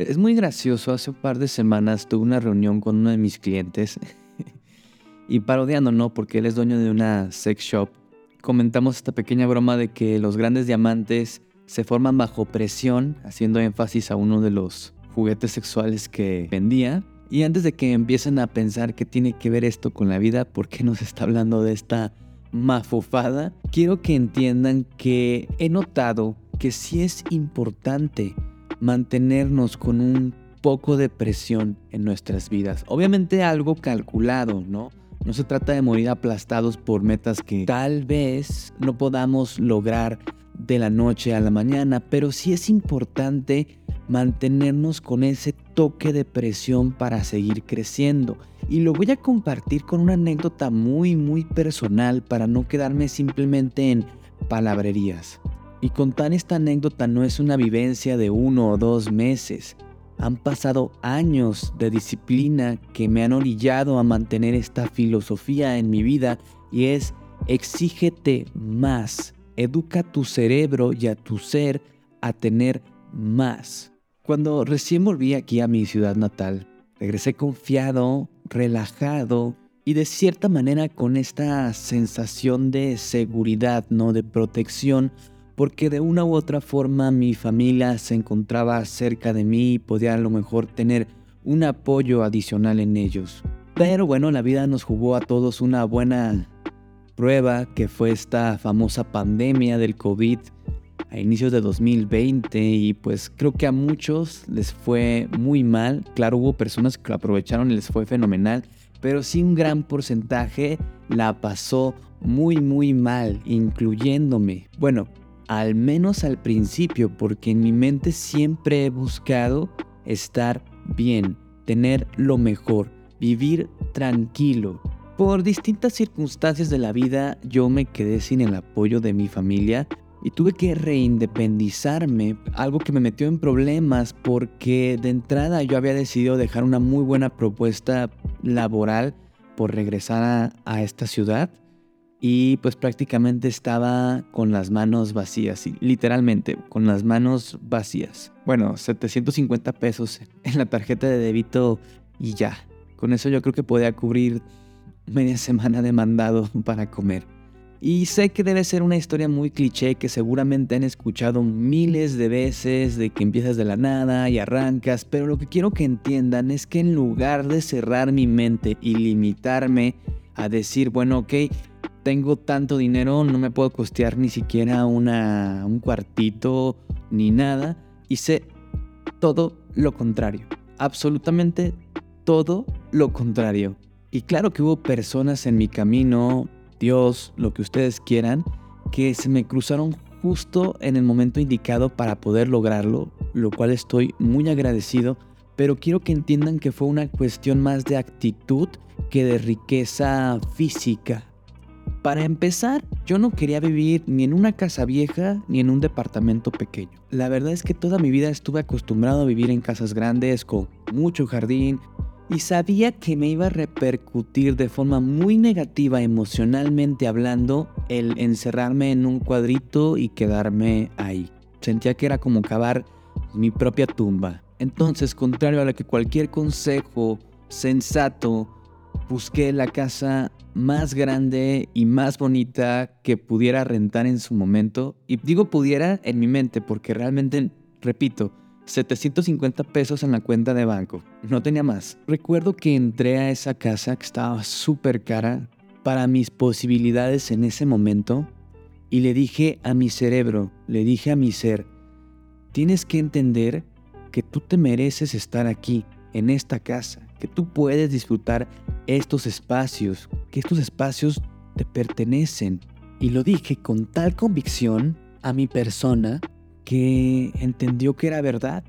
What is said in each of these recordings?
Es muy gracioso, hace un par de semanas tuve una reunión con uno de mis clientes y parodiando, ¿no? Porque él es dueño de una sex shop. Comentamos esta pequeña broma de que los grandes diamantes se forman bajo presión, haciendo énfasis a uno de los juguetes sexuales que vendía. Y antes de que empiecen a pensar qué tiene que ver esto con la vida, ¿por qué nos está hablando de esta mafufada? Quiero que entiendan que he notado que sí es importante mantenernos con un poco de presión en nuestras vidas. Obviamente algo calculado, ¿no? No se trata de morir aplastados por metas que tal vez no podamos lograr de la noche a la mañana, pero sí es importante mantenernos con ese toque de presión para seguir creciendo. Y lo voy a compartir con una anécdota muy muy personal para no quedarme simplemente en palabrerías. Y contar esta anécdota no es una vivencia de uno o dos meses. Han pasado años de disciplina que me han orillado a mantener esta filosofía en mi vida y es exígete más. Educa tu cerebro y a tu ser a tener más. Cuando recién volví aquí a mi ciudad natal, regresé confiado, relajado y de cierta manera con esta sensación de seguridad, no de protección porque de una u otra forma mi familia se encontraba cerca de mí y podía a lo mejor tener un apoyo adicional en ellos. Pero bueno, la vida nos jugó a todos una buena prueba que fue esta famosa pandemia del COVID a inicios de 2020 y pues creo que a muchos les fue muy mal. Claro, hubo personas que lo aprovecharon y les fue fenomenal, pero sí un gran porcentaje la pasó muy muy mal, incluyéndome. Bueno, al menos al principio, porque en mi mente siempre he buscado estar bien, tener lo mejor, vivir tranquilo. Por distintas circunstancias de la vida yo me quedé sin el apoyo de mi familia y tuve que reindependizarme, algo que me metió en problemas porque de entrada yo había decidido dejar una muy buena propuesta laboral por regresar a, esta ciudad y pues prácticamente estaba con las manos vacías, literalmente con las manos vacías. Bueno, 750 pesos en la tarjeta de débito y ya. Con eso yo creo que podía cubrir media semana de mandado para comer. Y sé que debe ser una historia muy cliché que seguramente han escuchado miles de veces de que empiezas de la nada y arrancas, pero lo que quiero que entiendan es que en lugar de cerrar mi mente y limitarme a decir, bueno, ok, tengo tanto dinero, no me puedo costear ni siquiera una, un cuartito ni nada. Hice todo lo contrario. Absolutamente todo lo contrario. Y claro que hubo personas en mi camino, Dios, lo que ustedes quieran, que se me cruzaron justo en el momento indicado para poder lograrlo, lo cual estoy muy agradecido, pero quiero que entiendan que fue una cuestión más de actitud que de riqueza física para empezar, yo no quería vivir ni en una casa vieja ni en un departamento pequeño. La verdad es que toda mi vida estuve acostumbrado a vivir en casas grandes con mucho jardín y sabía que me iba a repercutir de forma muy negativa emocionalmente hablando el encerrarme en un cuadrito y quedarme ahí. Sentía que era como cavar mi propia tumba. Entonces, contrario a lo que cualquier consejo sensato busqué la casa más grande y más bonita que pudiera rentar en su momento. Y digo pudiera en mi mente porque realmente, repito, 750 pesos en la cuenta de banco. No tenía más. Recuerdo que entré a esa casa que estaba súper cara para mis posibilidades en ese momento y le dije a mi cerebro, le dije a mi ser, tienes que entender que tú te mereces estar aquí, en esta casa, que tú puedes disfrutar estos espacios, que estos espacios te pertenecen. Y lo dije con tal convicción a mi persona que entendió que era verdad.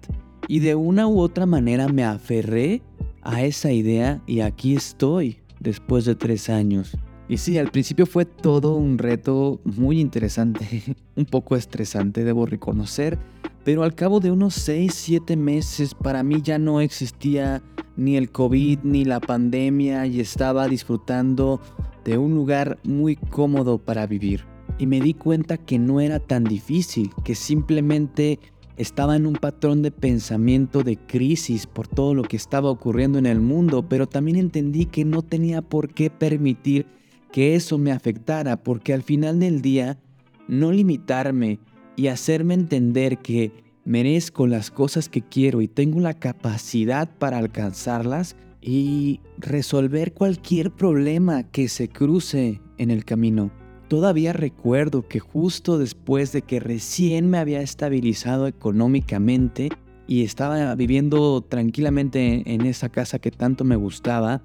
Y de una u otra manera me aferré a esa idea y aquí estoy después de tres años. Y sí, al principio fue todo un reto muy interesante, un poco estresante, debo reconocer, pero al cabo de unos 6, 7 meses para mí ya no existía ni el COVID ni la pandemia y estaba disfrutando de un lugar muy cómodo para vivir. Y me di cuenta que no era tan difícil, que simplemente estaba en un patrón de pensamiento de crisis por todo lo que estaba ocurriendo en el mundo, pero también entendí que no tenía por qué permitir que eso me afectara, porque al final del día, no limitarme y hacerme entender que merezco las cosas que quiero y tengo la capacidad para alcanzarlas y resolver cualquier problema que se cruce en el camino. Todavía recuerdo que justo después de que recién me había estabilizado económicamente y estaba viviendo tranquilamente en esa casa que tanto me gustaba,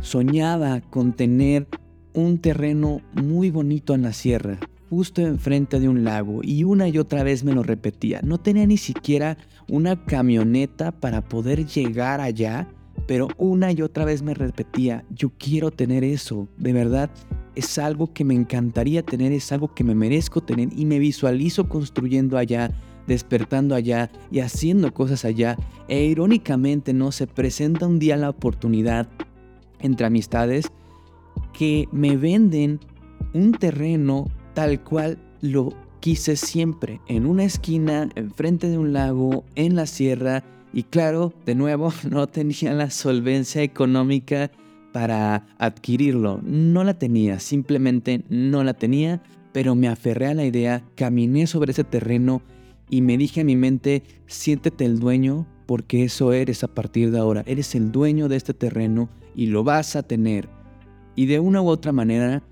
soñaba con tener un terreno muy bonito en la sierra, justo enfrente de un lago, y una y otra vez me lo repetía. No tenía ni siquiera una camioneta para poder llegar allá, pero una y otra vez me repetía, yo quiero tener eso, de verdad. Es algo que me encantaría tener, es algo que me merezco tener y me visualizo construyendo allá, despertando allá y haciendo cosas allá. E irónicamente no se presenta un día la oportunidad entre amistades que me venden un terreno tal cual lo quise siempre, en una esquina, enfrente de un lago, en la sierra, y claro, de nuevo, no tenía la solvencia económica para adquirirlo. No la tenía, simplemente no la tenía, pero me aferré a la idea, caminé sobre ese terreno y me dije a mi mente, siéntete el dueño porque eso eres a partir de ahora. Eres el dueño de este terreno y lo vas a tener y de una u otra manera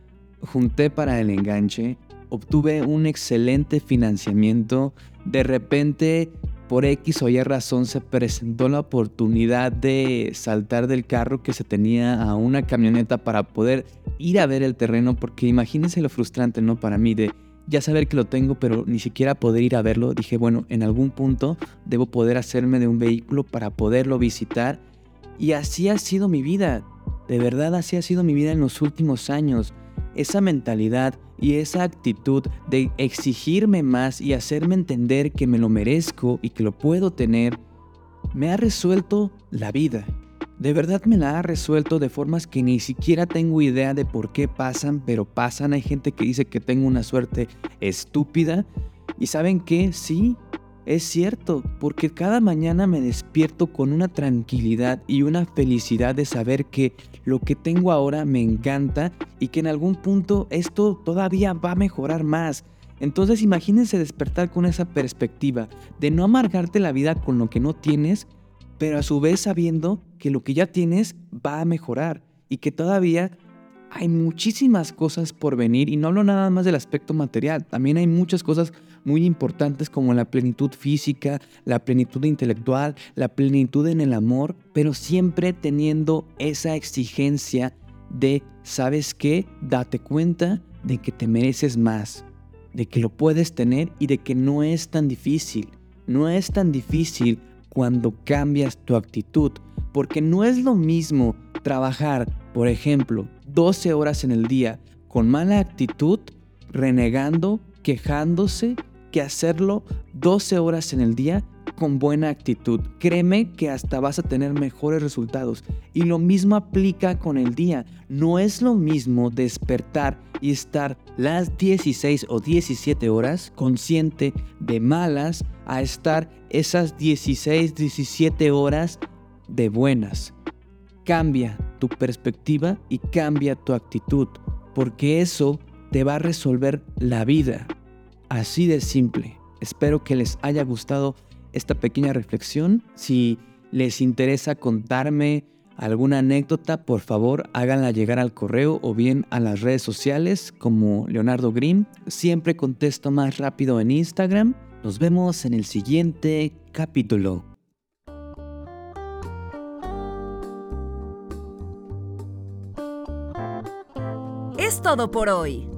junté para el enganche, obtuve un excelente financiamiento, de repente por X o Y razón se presentó la oportunidad de saltar del carro que se tenía a una camioneta para poder ir a ver el terreno, porque imagínense lo frustrante, ¿no? Para mí de ya saber que lo tengo, pero ni siquiera poder ir a verlo. Dije, bueno, en algún punto debo poder hacerme de un vehículo para poderlo visitar. Y así ha sido mi vida. De verdad así ha sido mi vida en los últimos años. Esa mentalidad y esa actitud de exigirme más y hacerme entender que me lo merezco y que lo puedo tener, me ha resuelto la vida. De verdad me la ha resuelto de formas que ni siquiera tengo idea de por qué pasan, pero pasan. Hay gente que dice que tengo una suerte estúpida. Y saben qué, sí, es cierto, porque cada mañana me despierto con una tranquilidad y una felicidad de saber que lo que tengo ahora me encanta y que en algún punto esto todavía va a mejorar más. Entonces imagínense despertar con esa perspectiva de no amargarte la vida con lo que no tienes, pero a su vez sabiendo que lo que ya tienes va a mejorar y que todavía hay muchísimas cosas por venir y no hablo nada más del aspecto material, también hay muchas cosas muy importantes como la plenitud física, la plenitud intelectual, la plenitud en el amor, pero siempre teniendo esa exigencia de, ¿sabes qué? Date cuenta de que te mereces más, de que lo puedes tener y de que no es tan difícil. No es tan difícil cuando cambias tu actitud, porque no es lo mismo trabajar, por ejemplo, 12 horas en el día con mala actitud, renegando, quejándose, que hacerlo 12 horas en el día con buena actitud. Créeme que hasta vas a tener mejores resultados. Y lo mismo aplica con el día. No es lo mismo despertar y estar las 16 o 17 horas consciente de malas a estar esas 16, 17 horas de buenas. Cambia tu perspectiva y cambia tu actitud, porque eso te va a resolver la vida. Así de simple. Espero que les haya gustado esta pequeña reflexión. Si les interesa contarme alguna anécdota, por favor háganla llegar al correo o bien a las redes sociales como Leonardo Grimm. Siempre contesto más rápido en Instagram. Nos vemos en el siguiente capítulo. Es todo por hoy.